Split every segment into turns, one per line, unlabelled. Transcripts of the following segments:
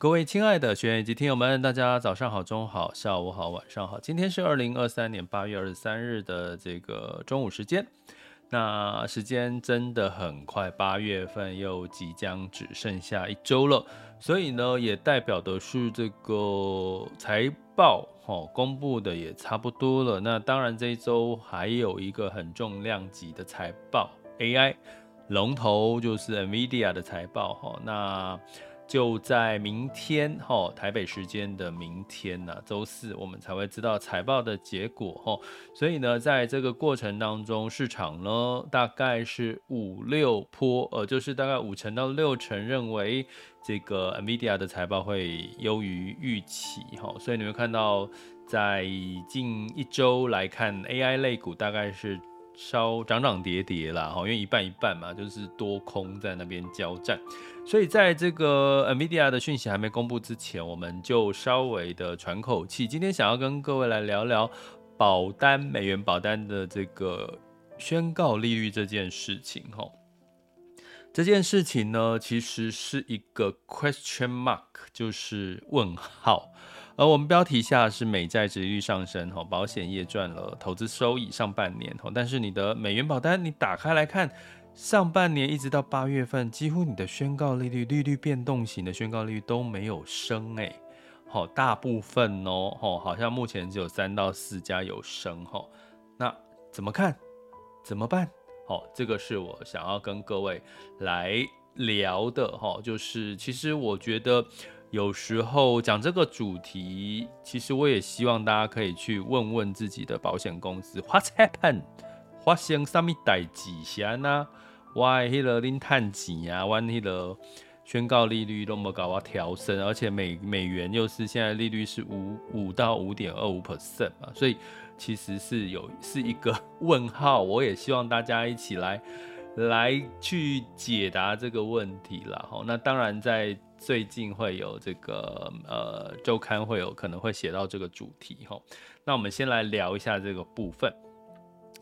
各位亲爱的学员以及听友们，大家早上好、中午好、下午好、晚上好。今天是二零二三年八月二十三日的这个中午时间，那时间真的很快，八月份又即将只剩下一周了，所以呢，也代表的是这个财报哦公布的也差不多了。那当然这一周还有一个很重量级的财报，AI 龙头就是 NVIDIA 的财报哈，那。就在明天哈，台北时间的明天呢，周四我们才会知道财报的结果哈。所以呢，在这个过程当中，市场呢大概是五六波，呃，就是大概五成到六成认为这个 NVIDIA 的财报会优于预期哈。所以你会看到，在近一周来看，AI 类股大概是。稍涨涨跌跌啦，哈，因为一半一半嘛，就是多空在那边交战，所以在这个 NVIDIA 的讯息还没公布之前，我们就稍微的喘口气。今天想要跟各位来聊聊保单、美元保单的这个宣告利率这件事情，哈，这件事情呢，其实是一个 question mark，就是问号。而我们标题下是美债殖利率上升，哈，保险业赚了投资收益上半年，哈，但是你的美元保单你打开来看，上半年一直到八月份，几乎你的宣告利率、利率变动型的宣告利率都没有升，哎，好，大部分哦，好像目前只有三到四家有升，哈，那怎么看？怎么办？好，这个是我想要跟各位来聊的，哈，就是其实我觉得。有时候讲这个主题，其实我也希望大家可以去问问自己的保险公司，What's happened？发生什么代志？先啊，我迄个恁趁钱啊，我迄个宣告利率都没搞我调升，而且美美元又是现在利率是五五到五点二五 percent 嘛，所以其实是有是一个问号。我也希望大家一起来来去解答这个问题了。吼，那当然在。最近会有这个呃周刊会有可能会写到这个主题哈，那我们先来聊一下这个部分。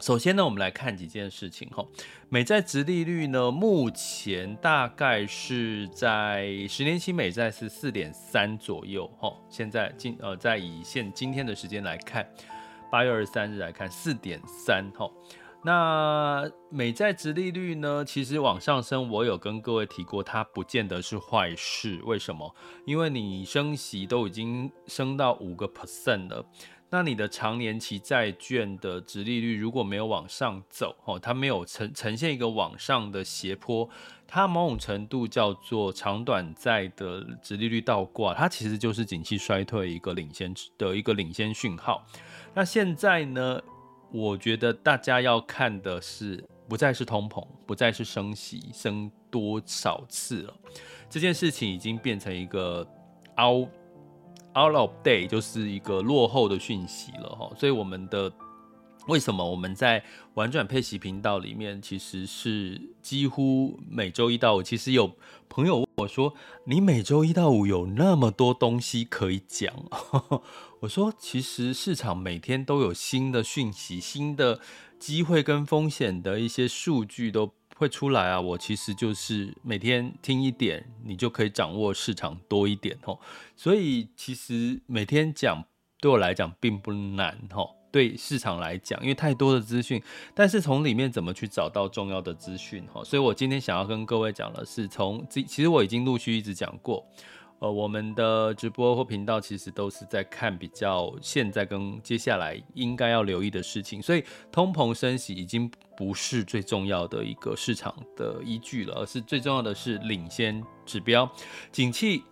首先呢，我们来看几件事情哈。美债殖利率呢，目前大概是在十年期美债是四点三左右哈。现在今呃在以现今天的时间来看，八月二十三日来看四点三哈。那美债殖利率呢？其实往上升，我有跟各位提过，它不见得是坏事。为什么？因为你升息都已经升到五个 percent 了，那你的长年期债券的殖利率如果没有往上走，哦，它没有呈呈现一个往上的斜坡，它某种程度叫做长短债的殖利率倒挂，它其实就是景气衰退一个领先的一个领先讯号。那现在呢？我觉得大家要看的是，不再是通膨，不再是升息升多少次了，这件事情已经变成一个凹 out of date，就是一个落后的讯息了哈。所以我们的为什么我们在玩转配息频道里面，其实是几乎每周一到五，其实有朋友问我说，你每周一到五有那么多东西可以讲？我说，其实市场每天都有新的讯息、新的机会跟风险的一些数据都会出来啊。我其实就是每天听一点，你就可以掌握市场多一点哦。所以其实每天讲对我来讲并不难哦。对市场来讲，因为太多的资讯，但是从里面怎么去找到重要的资讯哈？所以我今天想要跟各位讲的是，从其实我已经陆续一直讲过。呃，我们的直播或频道其实都是在看比较现在跟接下来应该要留意的事情，所以通膨升息已经不是最重要的一个市场的依据了，而是最重要的是领先指标，景气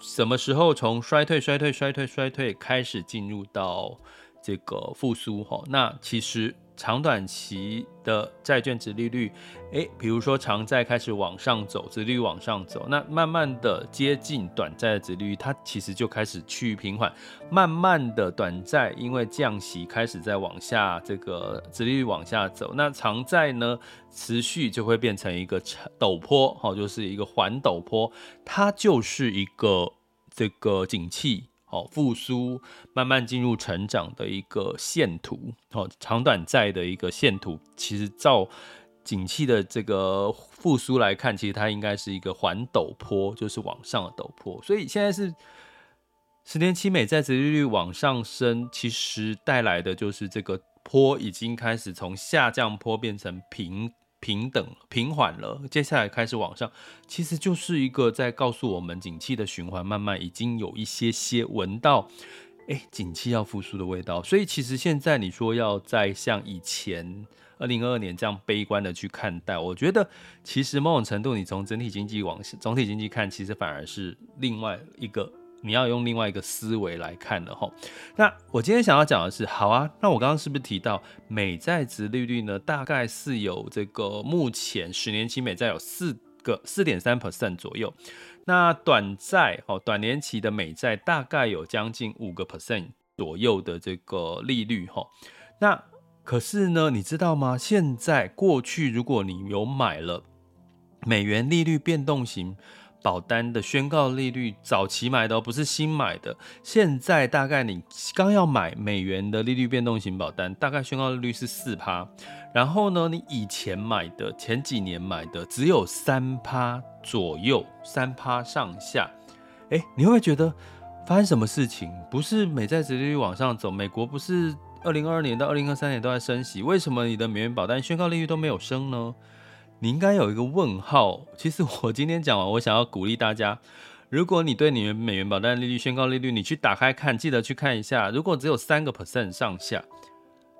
什么时候从衰退、衰退、衰退、衰退开始进入到这个复苏哈？那其实长短期的债券殖利率，诶，比如说长债开始往上走，殖利率往上走，那慢慢的接近短债的殖利率，它其实就开始趋于平缓。慢慢的，短债因为降息开始在往下，这个殖利率往下走，那长债呢，持续就会变成一个陡坡，哈，就是一个环陡坡，它就是一个这个景气。哦，复苏慢慢进入成长的一个线图，哦，长短债的一个线图，其实照景气的这个复苏来看，其实它应该是一个环陡坡，就是往上的陡坡。所以现在是十年期美债殖利率往上升，其实带来的就是这个坡已经开始从下降坡变成平。平等平缓了，接下来开始往上，其实就是一个在告诉我们，景气的循环慢慢已经有一些些闻到，哎，景气要复苏的味道。所以其实现在你说要再像以前二零二二年这样悲观的去看待，我觉得其实某种程度，你从整体经济往总体经济看，其实反而是另外一个。你要用另外一个思维来看了哈。那我今天想要讲的是，好啊，那我刚刚是不是提到美债殖利率呢？大概是有这个目前十年期美债有四个四点三 percent 左右，那短债哦，短年期的美债大概有将近五个 percent 左右的这个利率哈。那可是呢，你知道吗？现在过去如果你有买了美元利率变动型。保单的宣告利率，早期买的不是新买的。现在大概你刚要买美元的利率变动型保单，大概宣告利率是四趴。然后呢，你以前买的前几年买的只有三趴左右，三趴上下。诶，你会不会觉得发生什么事情？不是美债殖利率往上走，美国不是二零二二年到二零二三年都在升息，为什么你的美元保单宣告利率都没有升呢？你应该有一个问号。其实我今天讲完，我想要鼓励大家，如果你对你们美元保单利率宣告利率，你去打开看，记得去看一下。如果只有三个 percent 上下，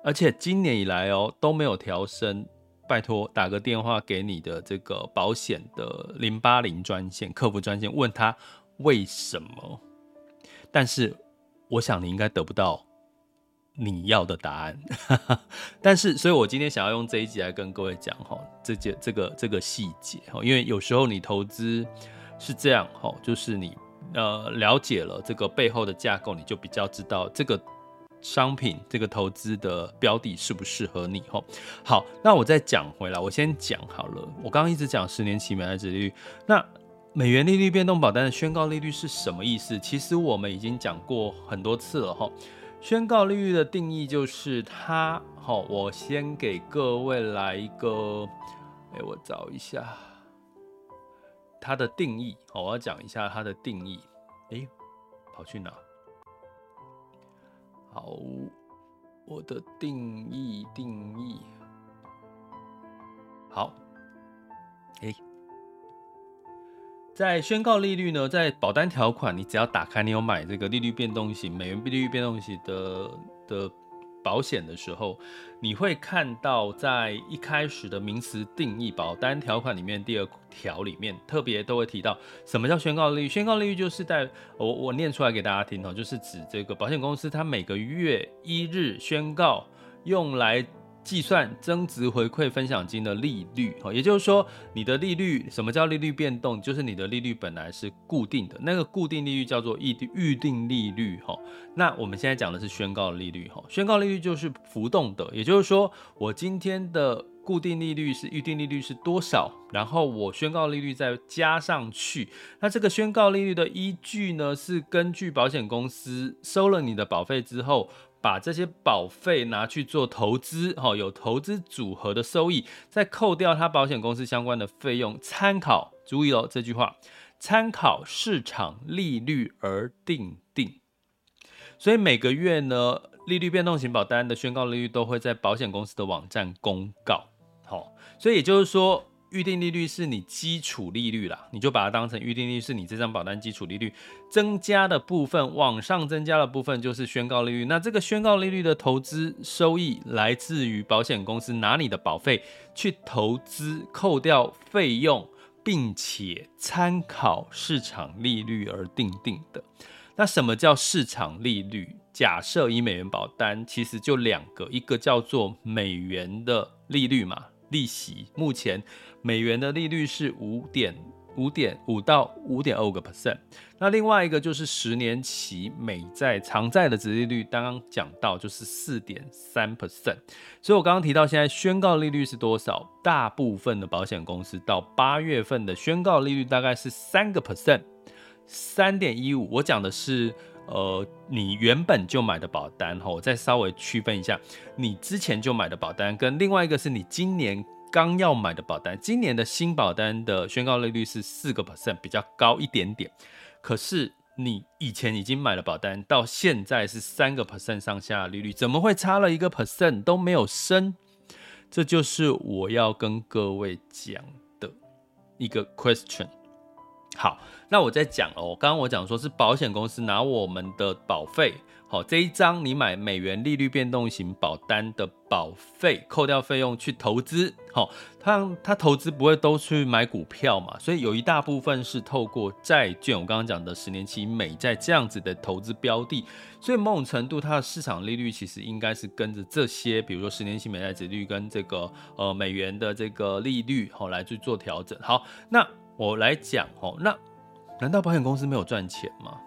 而且今年以来哦都没有调升，拜托打个电话给你的这个保险的零八零专线客服专线，问他为什么。但是我想你应该得不到。你要的答案，但是，所以我今天想要用这一集来跟各位讲哈，这件这个这个细节哈，因为有时候你投资是这样哈，就是你呃了解了这个背后的架构，你就比较知道这个商品这个投资的标的适不适合你哈。好，那我再讲回来，我先讲好了，我刚刚一直讲十年期美债利率，那美元利率变动保单的宣告利率是什么意思？其实我们已经讲过很多次了哈。宣告利率的定义就是它，好，我先给各位来一个，哎，我找一下它的定义，好，我要讲一下它的定义，哎，跑去哪？好，我的定义定义，好，哎。在宣告利率呢，在保单条款，你只要打开，你有买这个利率变动型美元利率变动型的的保险的时候，你会看到在一开始的名词定义保单条款里面第二条里面特别都会提到什么叫宣告利率。宣告利率就是在我我念出来给大家听哦，就是指这个保险公司它每个月一日宣告用来。计算增值回馈分享金的利率，也就是说，你的利率，什么叫利率变动？就是你的利率本来是固定的，那个固定利率叫做预预定利率，哈。那我们现在讲的是宣告利率，哈。宣告利率就是浮动的，也就是说，我今天的固定利率是预定利率是多少，然后我宣告利率再加上去。那这个宣告利率的依据呢，是根据保险公司收了你的保费之后。把这些保费拿去做投资，哈，有投资组合的收益，再扣掉它保险公司相关的费用，参考，注意哦，这句话，参考市场利率而定定。所以每个月呢，利率变动型保单的宣告利率都会在保险公司的网站公告，好，所以也就是说。预定利率是你基础利率啦，你就把它当成预定利率是你这张保单基础利率，增加的部分往上增加的部分就是宣告利率。那这个宣告利率的投资收益来自于保险公司拿你的保费去投资，扣掉费用，并且参考市场利率而定定的。那什么叫市场利率？假设以美元保单，其实就两个，一个叫做美元的利率嘛，利息，目前美元的利率是五点。五点五到五点二五个 percent，那另外一个就是十年期美债长债的殖利率，刚刚讲到就是四点三 percent，所以我刚刚提到现在宣告利率是多少？大部分的保险公司到八月份的宣告利率大概是三个 percent，三点一五。我讲的是呃你原本就买的保单哈，我再稍微区分一下，你之前就买的保单跟另外一个是你今年。刚要买的保单，今年的新保单的宣告利率是四个 percent，比较高一点点。可是你以前已经买了保单，到现在是三个 percent 上下利率，怎么会差了一个 percent 都没有升？这就是我要跟各位讲的一个 question。好，那我再讲哦，刚刚我讲说是保险公司拿我们的保费。好，这一张你买美元利率变动型保单的保费，扣掉费用去投资。好，他他投资不会都去买股票嘛，所以有一大部分是透过债券，我刚刚讲的十年期美债这样子的投资标的，所以某种程度它的市场利率其实应该是跟着这些，比如说十年期美债利率跟这个呃美元的这个利率好来去做调整。好，那我来讲哦，那难道保险公司没有赚钱吗？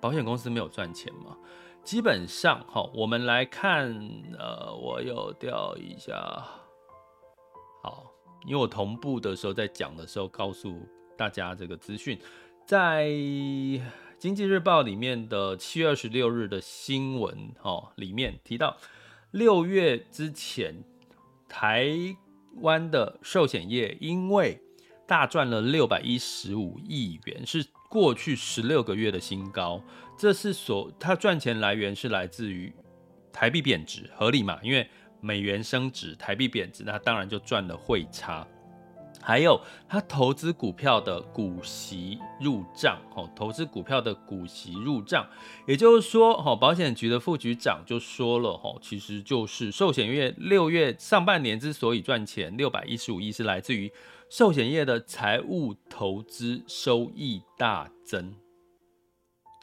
保险公司没有赚钱吗？基本上哈，我们来看，呃，我有调一下，好，因为我同步的时候在讲的时候告诉大家这个资讯，在经济日报里面的七月二十六日的新闻哦里面提到，六月之前台湾的寿险业因为大赚了六百一十五亿元，是过去十六个月的新高。这是所它赚钱来源是来自于台币贬值，合理嘛？因为美元升值，台币贬值，那当然就赚了汇差。还有他投资股票的股息入账，哦，投资股票的股息入账，也就是说，哦，保险局的副局长就说了，哦，其实就是寿险业六月上半年之所以赚钱六百一十五亿，是来自于寿险业的财务投资收益大增。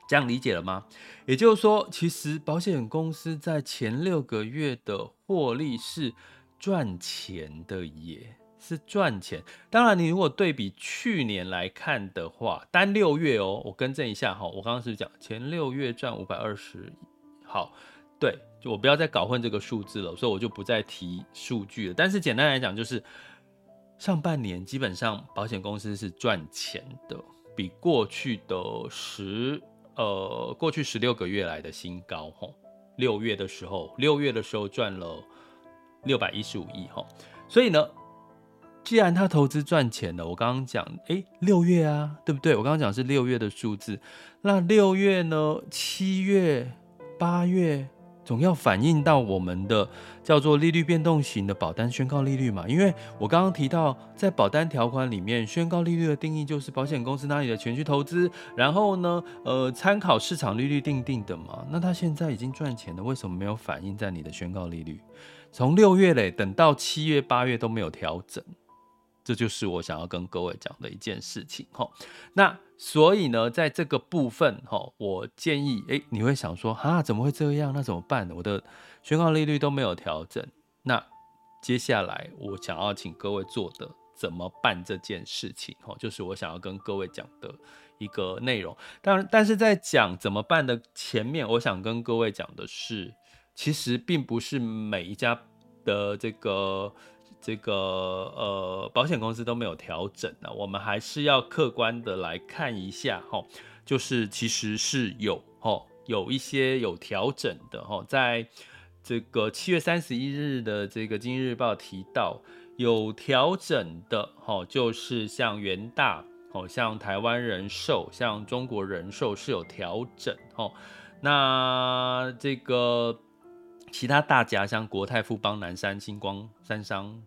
这样理解了吗？也就是说，其实保险公司在前六个月的获利是赚钱的，也是赚钱。当然，你如果对比去年来看的话，单六月哦，我更正一下哈，我刚刚是讲前六月赚五百二十，好，对，就我不要再搞混这个数字了，所以我就不再提数据了。但是简单来讲，就是上半年基本上保险公司是赚钱的，比过去的十。呃，过去十六个月来的新高，吼，六月的时候，六月的时候赚了六百一十五亿，吼，所以呢，既然他投资赚钱了，我刚刚讲，哎，六月啊，对不对？我刚刚讲是六月的数字，那六月呢，七月、八月。总要反映到我们的叫做利率变动型的保单宣告利率嘛，因为我刚刚提到在保单条款里面，宣告利率的定义就是保险公司拿你的钱去投资，然后呢，呃，参考市场利率定定的嘛。那他现在已经赚钱了，为什么没有反映在你的宣告利率？从六月嘞，等到七月、八月都没有调整。这就是我想要跟各位讲的一件事情哈。那所以呢，在这个部分哈，我建议，诶，你会想说，啊，怎么会这样？那怎么办？我的宣告利率都没有调整。那接下来我想要请各位做的怎么办这件事情哈，就是我想要跟各位讲的一个内容。当然，但是在讲怎么办的前面，我想跟各位讲的是，其实并不是每一家的这个。这个呃，保险公司都没有调整呢，我们还是要客观的来看一下哈，就是其实是有哈，有一些有调整的哈，在这个七月三十一日的这个《经济日报》提到有调整的哈，就是像元大哦，像台湾人寿，像中国人寿是有调整哈，那这个其他大家像国泰、富邦、南山、星光、三商。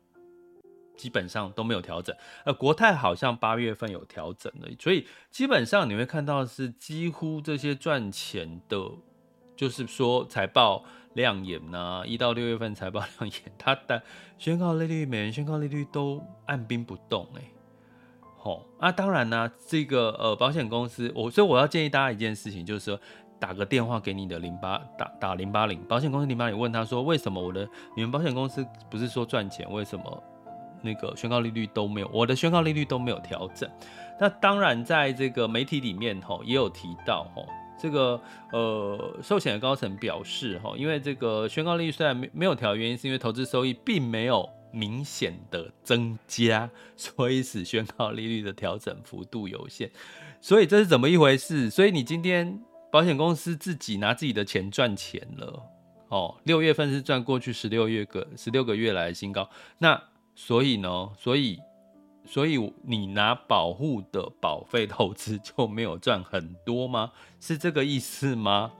基本上都没有调整，呃，国泰好像八月份有调整了，所以基本上你会看到是几乎这些赚钱的，就是说财报亮眼呐、一到六月份财报亮眼，它的宣告利率、美元宣告利率都按兵不动哎，好、哦，那、啊、当然呢、这个呃保险公司，我所以我要建议大家一件事情，就是说打个电话给你的零八打打零八零。保险公司零八零，问他说，为什么我的你们保险公司不是说赚钱，为什么那个宣告利率都没有，我的宣告利率都没有调整？那当然，在这个媒体里面吼也有提到吼，这个呃寿险的高层表示吼，因为这个宣告利率虽然没没有调，原因是因为投资收益并没有明显的增加，所以使宣告利率的调整幅度有限。所以这是怎么一回事？所以你今天。保险公司自己拿自己的钱赚钱了，哦，六月份是赚过去十六月个十六个月来的新高，那所以呢，所以所以你拿保护的保费投资就没有赚很多吗？是这个意思吗？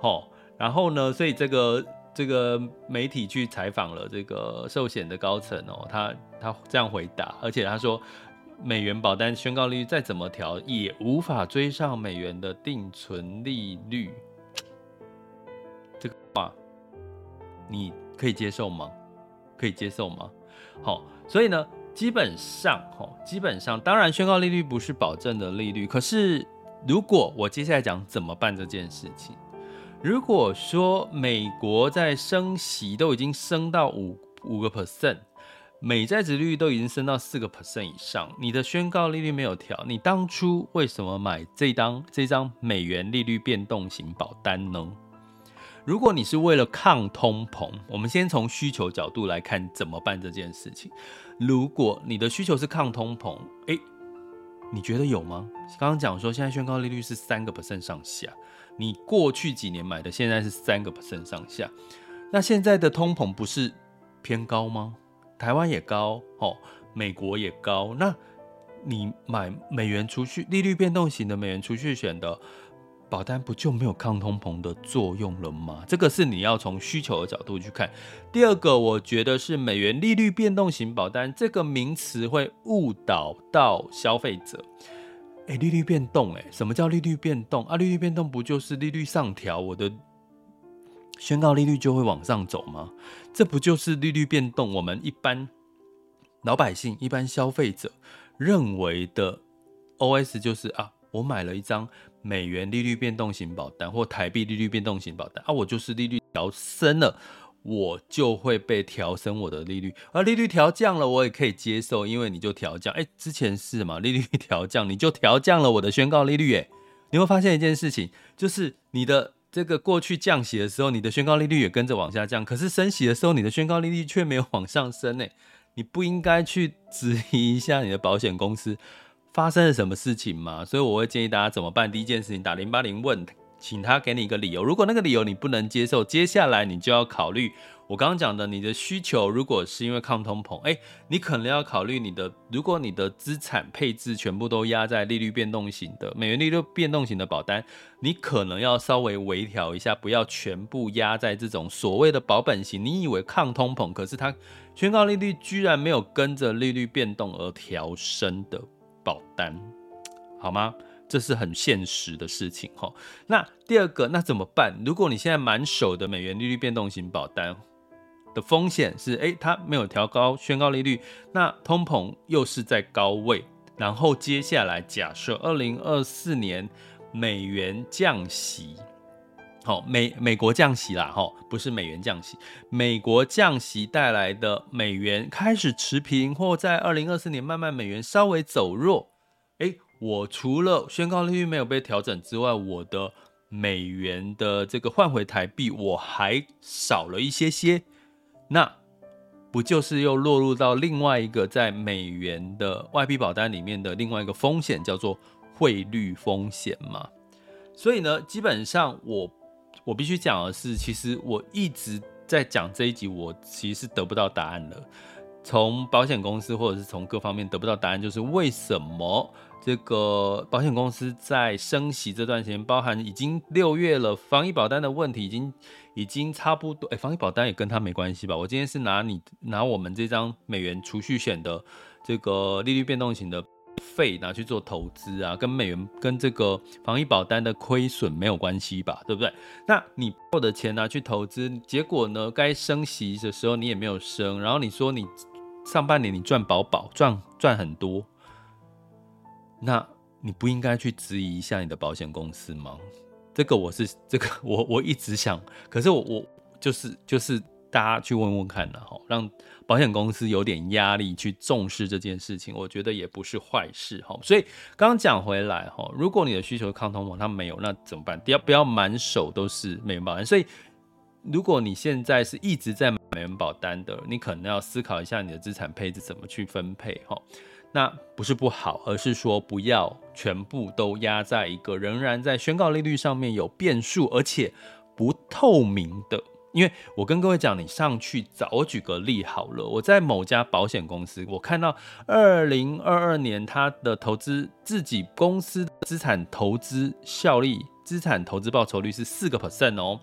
哦，然后呢，所以这个这个媒体去采访了这个寿险的高层哦，他他这样回答，而且他说。美元保单宣告利率再怎么调，也无法追上美元的定存利率。这个话你可以接受吗？可以接受吗？好，所以呢，基本上，哈，基本上，当然，宣告利率不是保证的利率。可是，如果我接下来讲怎么办这件事情，如果说美国在升息都已经升到五五个 percent。美债殖利率都已经升到四个 percent 以上，你的宣告利率没有调，你当初为什么买这张这张美元利率变动型保单呢？如果你是为了抗通膨，我们先从需求角度来看怎么办这件事情。如果你的需求是抗通膨，诶，你觉得有吗？刚刚讲说现在宣告利率是三个 percent 上下，你过去几年买的现在是三个 percent 上下，那现在的通膨不是偏高吗？台湾也高，哦，美国也高，那你买美元储蓄利率变动型的美元储蓄险的保单，不就没有抗通膨的作用了吗？这个是你要从需求的角度去看。第二个，我觉得是美元利率变动型保单这个名词会误导到消费者。哎，利率变动，哎，什么叫利率变动啊？利率变动不就是利率上调，我的？宣告利率就会往上走吗？这不就是利率变动？我们一般老百姓、一般消费者认为的 OS 就是啊，我买了一张美元利率变动型保单或台币利率变动型保单啊，我就是利率调升了，我就会被调升我的利率；而利率调降了，我也可以接受，因为你就调降。哎，之前是什么，利率调降，你就调降了我的宣告利率。哎，你会发现一件事情，就是你的。这个过去降息的时候，你的宣告利率也跟着往下降，可是升息的时候，你的宣告利率却没有往上升呢。你不应该去质疑一下你的保险公司发生了什么事情吗？所以我会建议大家怎么办？第一件事情，打零八零问，请他给你一个理由。如果那个理由你不能接受，接下来你就要考虑。我刚刚讲的，你的需求如果是因为抗通膨，诶，你可能要考虑你的，如果你的资产配置全部都压在利率变动型的美元利率变动型的保单，你可能要稍微微调一下，不要全部压在这种所谓的保本型。你以为抗通膨，可是它宣告利率居然没有跟着利率变动而调升的保单，好吗？这是很现实的事情哈。那第二个，那怎么办？如果你现在满手的美元利率变动型保单，的风险是，诶，它没有调高宣告利率，那通膨又是在高位，然后接下来假设二零二四年美元降息，好，美美国降息啦，哈，不是美元降息，美国降息带来的美元开始持平，或在二零二四年慢慢美元稍微走弱，诶，我除了宣告利率没有被调整之外，我的美元的这个换回台币我还少了一些些。那不就是又落入到另外一个在美元的外币保单里面的另外一个风险，叫做汇率风险吗？所以呢，基本上我我必须讲的是，其实我一直在讲这一集，我其实是得不到答案了。从保险公司或者是从各方面得不到答案，就是为什么这个保险公司在升息这段时间，包含已经六月了，防疫保单的问题已经。已经差不多，哎，防疫保单也跟他没关系吧？我今天是拿你拿我们这张美元储蓄险的这个利率变动型的费拿去做投资啊，跟美元跟这个防疫保单的亏损没有关系吧？对不对？那你报的钱拿去投资，结果呢？该升息的时候你也没有升，然后你说你上半年你赚饱饱赚赚很多，那你不应该去质疑一下你的保险公司吗？这个我是这个我我一直想，可是我我就是就是大家去问问看呢哈，让保险公司有点压力去重视这件事情，我觉得也不是坏事哈。所以刚刚讲回来哈，如果你的需求抗通膨它没有，那怎么办？要不要满手都是美元保单？所以如果你现在是一直在买美元保单的，你可能要思考一下你的资产配置怎么去分配哈。那不是不好，而是说不要全部都压在一个仍然在宣告利率上面有变数，而且不透明的。因为我跟各位讲，你上去找，我举个例好了，我在某家保险公司，我看到二零二二年他的投资自己公司的资产投资效益、资产投资报酬率是四个 percent 哦。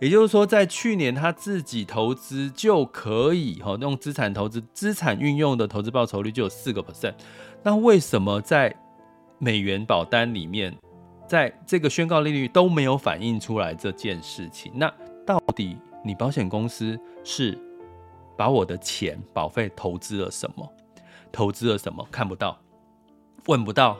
也就是说，在去年他自己投资就可以哈，用资产投资、资产运用的投资报酬率就有四个 percent。那为什么在美元保单里面，在这个宣告利率都没有反映出来这件事情？那到底你保险公司是把我的钱保费投资了什么？投资了什么？看不到，问不到，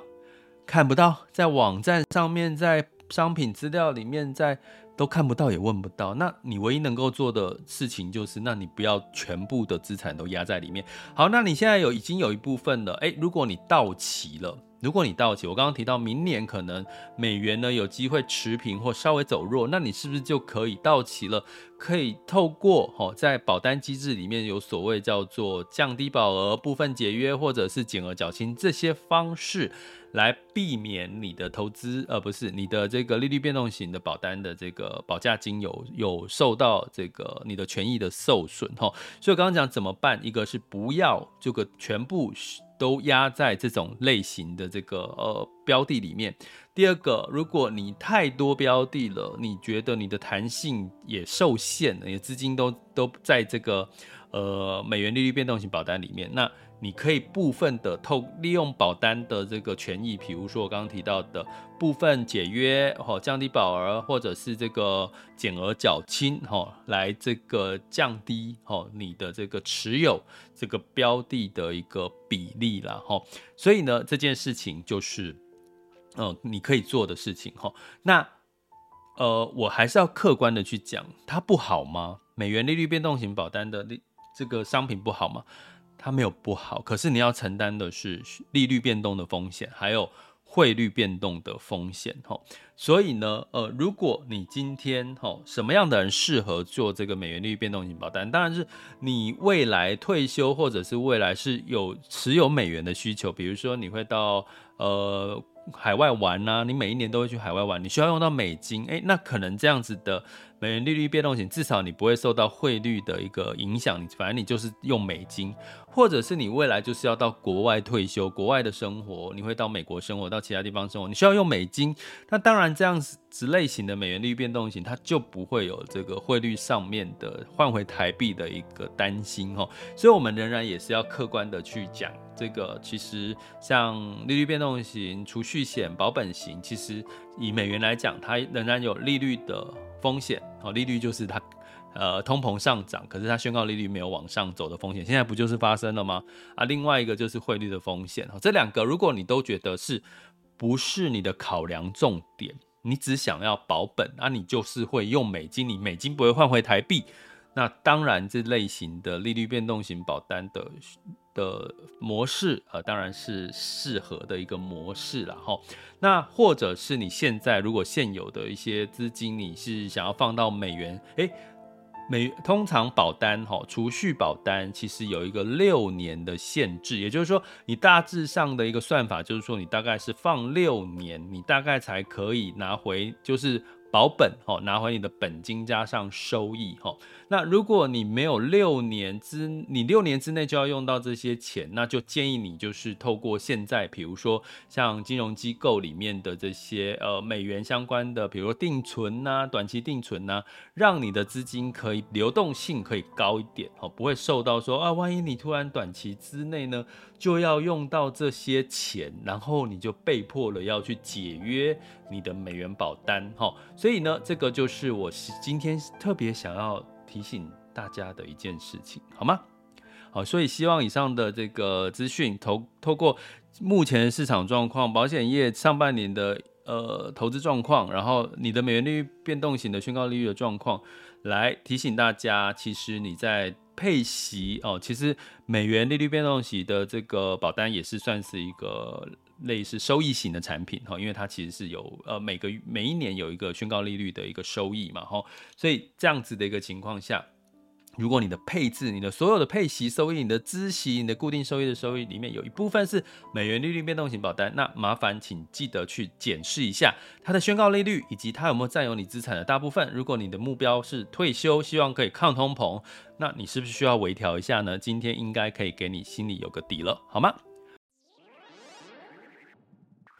看不到，在网站上面，在商品资料里面，在。都看不到也问不到，那你唯一能够做的事情就是，那你不要全部的资产都压在里面。好，那你现在有已经有一部分了，诶，如果你到期了，如果你到期，我刚刚提到明年可能美元呢有机会持平或稍微走弱，那你是不是就可以到期了？可以透过哦，在保单机制里面有所谓叫做降低保额、部分解约或者是减额缴清这些方式。来避免你的投资，呃，不是你的这个利率变动型的保单的这个保价金有有受到这个你的权益的受损哈。所以我刚刚讲怎么办？一个是不要这个全部都压在这种类型的这个呃标的里面。第二个，如果你太多标的了，你觉得你的弹性也受限了，你的资金都都在这个呃美元利率变动型保单里面，那。你可以部分的透利用保单的这个权益，比如说我刚刚提到的部分解约，哈，降低保额，或者是这个减额缴清，哈，来这个降低哈你的这个持有这个标的的一个比例了，哈。所以呢，这件事情就是，嗯，你可以做的事情，哈。那，呃，我还是要客观的去讲，它不好吗？美元利率变动型保单的利这个商品不好吗？它没有不好，可是你要承担的是利率变动的风险，还有汇率变动的风险，吼。所以呢，呃，如果你今天吼什么样的人适合做这个美元利率变动型保单？当然是你未来退休或者是未来是有持有美元的需求，比如说你会到呃海外玩啊，你每一年都会去海外玩，你需要用到美金，诶，那可能这样子的。美元利率变动型，至少你不会受到汇率的一个影响，你反正你就是用美金，或者是你未来就是要到国外退休，国外的生活，你会到美国生活，到其他地方生活，你需要用美金，那当然这样子类型的美元利率变动型，它就不会有这个汇率上面的换回台币的一个担心哈，所以我们仍然也是要客观的去讲这个，其实像利率变动型、储蓄险、保本型，其实以美元来讲，它仍然有利率的。风险哦，利率就是它，呃，通膨上涨，可是它宣告利率没有往上走的风险，现在不就是发生了吗？啊，另外一个就是汇率的风险，这两个如果你都觉得是不是你的考量重点，你只想要保本，那、你就是会用美金，你美金不会换回台币，那当然这类型的利率变动型保单的。的模式，呃，当然是适合的一个模式了哈。那或者是你现在如果现有的一些资金，你是想要放到美元，诶，美通常保单哈，储蓄保单其实有一个六年的限制，也就是说，你大致上的一个算法就是说，你大概是放六年，你大概才可以拿回，就是。保本哦，拿回你的本金加上收益哦。那如果你没有六年之，你六年之内就要用到这些钱，那就建议你就是透过现在，比如说像金融机构里面的这些呃美元相关的，比如说定存呐、短期定存呐，让你的资金可以流动性可以高一点哦，不会受到说啊，万一你突然短期之内呢就要用到这些钱，然后你就被迫了要去解约你的美元保单哈。所以呢，这个就是我今天特别想要提醒大家的一件事情，好吗？好，所以希望以上的这个资讯，透透过目前市场状况，保险业上半年的呃投资状况，然后你的美元利率变动型的宣告利率的状况，来提醒大家，其实你在配息哦，其实美元利率变动型的这个保单也是算是一个类似收益型的产品哈，因为它其实是有呃每个每一年有一个宣告利率的一个收益嘛哈，所以这样子的一个情况下。如果你的配置、你的所有的配息收益、你的孳息、你的固定收益的收益里面有一部分是美元利率变动型保单，那麻烦请记得去检视一下它的宣告利率以及它有没有占有你资产的大部分。如果你的目标是退休，希望可以抗通膨，那你是不是需要微调一下呢？今天应该可以给你心里有个底了，好吗？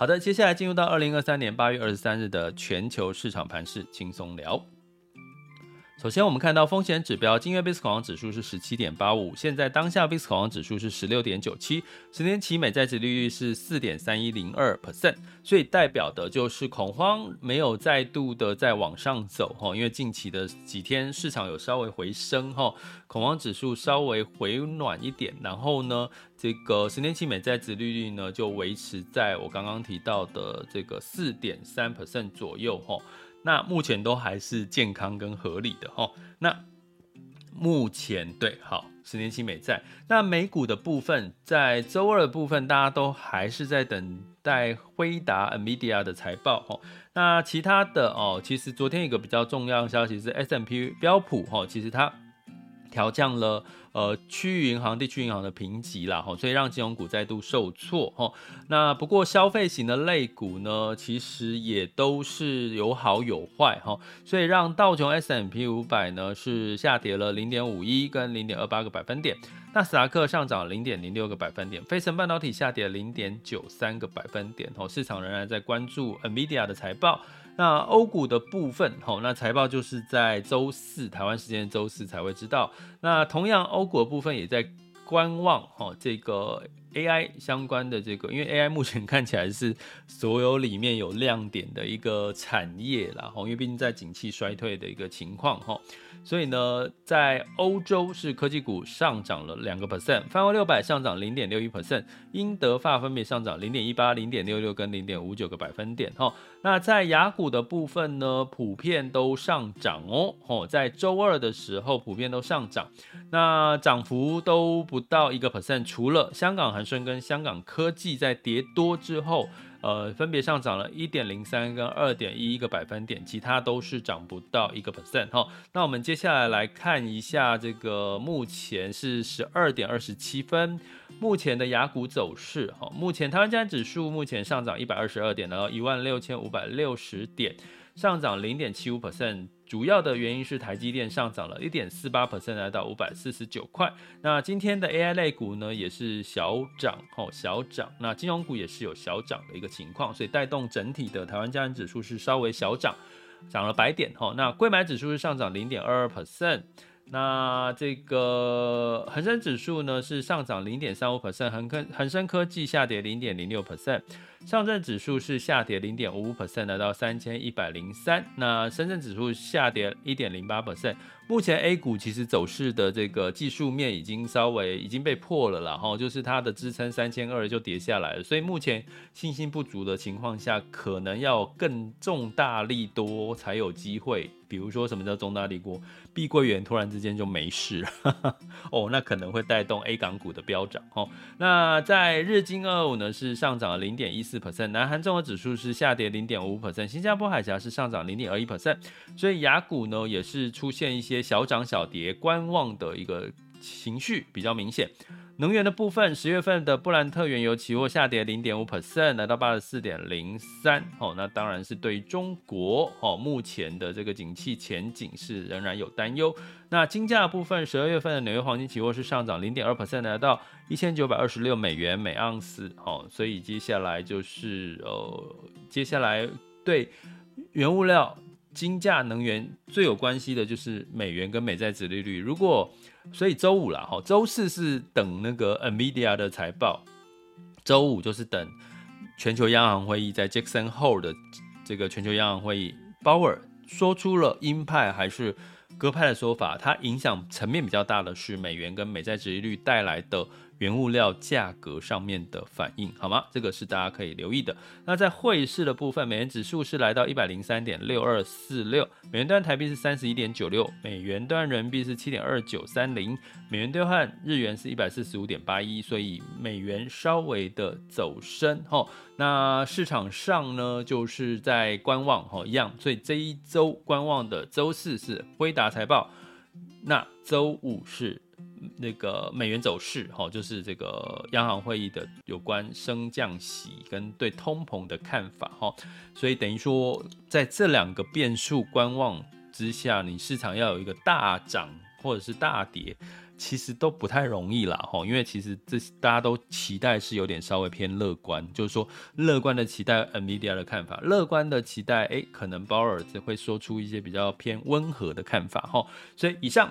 好的，接下来进入到二零二三年八月二十三日的全球市场盘势轻松聊。首先，我们看到风险指标，今月 VIX 恐慌指数是十七点八五，现在当下 VIX 恐慌指数是十六点九七，十年期美债殖利率是四点三一零二 percent，所以代表的就是恐慌没有再度的再往上走哈，因为近期的几天市场有稍微回升哈，恐慌指数稍微回暖一点，然后呢，这个十年期美债殖利率呢就维持在我刚刚提到的这个四点三 percent 左右哈。那目前都还是健康跟合理的哦。那目前对，好，十年期美债。那美股的部分，在周二的部分，大家都还是在等待辉达、NVIDIA 的财报哦。那其他的哦，其实昨天一个比较重要的消息是 S M P 标普哦，其实它调降了。呃，区域银行、地区银行的评级啦，哈，所以让金融股再度受挫，哈。那不过消费型的类股呢，其实也都是有好有坏，哈。所以让道琼 s m p 五百呢是下跌了零点五一跟零点二八个百分点，纳斯达克上涨零点零六个百分点，费城半导体下跌零点九三个百分点，哈。市场仍然在关注 NVIDIA 的财报。那欧股的部分，吼，那财报就是在周四，台湾时间周四才会知道。那同样，欧股的部分也在观望，吼，这个 AI 相关的这个，因为 AI 目前看起来是所有里面有亮点的一个产业啦，吼，因为毕竟在景气衰退的一个情况，吼。所以呢，在欧洲是科技股上涨了两个 percent，泛欧六百上涨零点六一 percent，英德法分别上涨零点一八、零点六六跟零点五九个百分点。哈，那在雅股的部分呢，普遍都上涨哦。哦，在周二的时候普遍都上涨，那涨幅都不到一个 percent，除了香港恒生跟香港科技在跌多之后。呃，分别上涨了一点零三跟二点一一个百分点，其他都是涨不到一个 percent 哈。那我们接下来来看一下这个目前是十二点二十七分，目前的雅股走势哈。目前台湾加指数目前上涨一百二十二点，然后一万六千五百六十点，上涨零点七五 percent。主要的原因是台积电上涨了一点四八 percent，来到五百四十九块。那今天的 AI 类股呢，也是小涨，哦，小涨。那金融股也是有小涨的一个情况，所以带动整体的台湾加权指数是稍微小涨，涨了百点，哈。那柜买指数是上涨零点二二 percent。那这个恒生指数呢是上涨零点三五 percent，恒科恒生科技下跌零点零六 percent，上证指数是下跌零点五五 percent，来到三千一百零三。那深圳指数下跌一点零八 percent。目前 A 股其实走势的这个技术面已经稍微已经被破了啦，哈，就是它的支撑三千二就跌下来了，所以目前信心不足的情况下，可能要更重大利多才有机会。比如说什么叫重大利多？碧桂园突然之间就没事了，哦，那可能会带动 A 港股的飙涨，哦。那在日经二五呢是上涨了零点一四 percent，南韩综合指数是下跌零点五 percent，新加坡海峡是上涨零点二一 percent，所以雅股呢也是出现一些。小涨小跌，观望的一个情绪比较明显。能源的部分，十月份的布兰特原油期货下跌零点五 percent，来到八十四点零三。哦，那当然是对于中国哦目前的这个景气前景是仍然有担忧。那金价部分，十二月份的纽约黄金期货是上涨零点二 percent，来到一千九百二十六美元每盎司。哦，所以接下来就是呃，接下来对原物料、金价、能源最有关系的就是美元跟美债殖利率。如果所以周五啦，哈，周四是等那个 NVIDIA 的财报，周五就是等全球央行会议在 Jackson Hole 的这个全球央行会议，鲍尔说出了鹰派还是鸽派的说法，它影响层面比较大的是美元跟美债收益率带来的。原物料价格上面的反应，好吗？这个是大家可以留意的。那在汇市的部分，美元指数是来到一百零三点六二四六，美元兑台币是三十一点九六，美元兑人民币是七点二九三零，美元兑换日元是一百四十五点八一，所以美元稍微的走升。哈，那市场上呢，就是在观望，哈，一样。所以这一周观望的周四是辉达财报，那周五是。那个美元走势，哈，就是这个央行会议的有关升降息跟对通膨的看法，哈，所以等于说，在这两个变数观望之下，你市场要有一个大涨或者是大跌，其实都不太容易啦，吼，因为其实这大家都期待是有点稍微偏乐观，就是说乐观的期待 NVIDIA 的看法，乐观的期待，哎，可能鲍尔只会说出一些比较偏温和的看法，吼，所以以上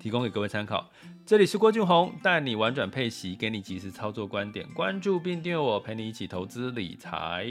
提供给各位参考。这里是郭俊宏，带你玩转配息，给你及时操作观点。关注并订阅我，陪你一起投资理财。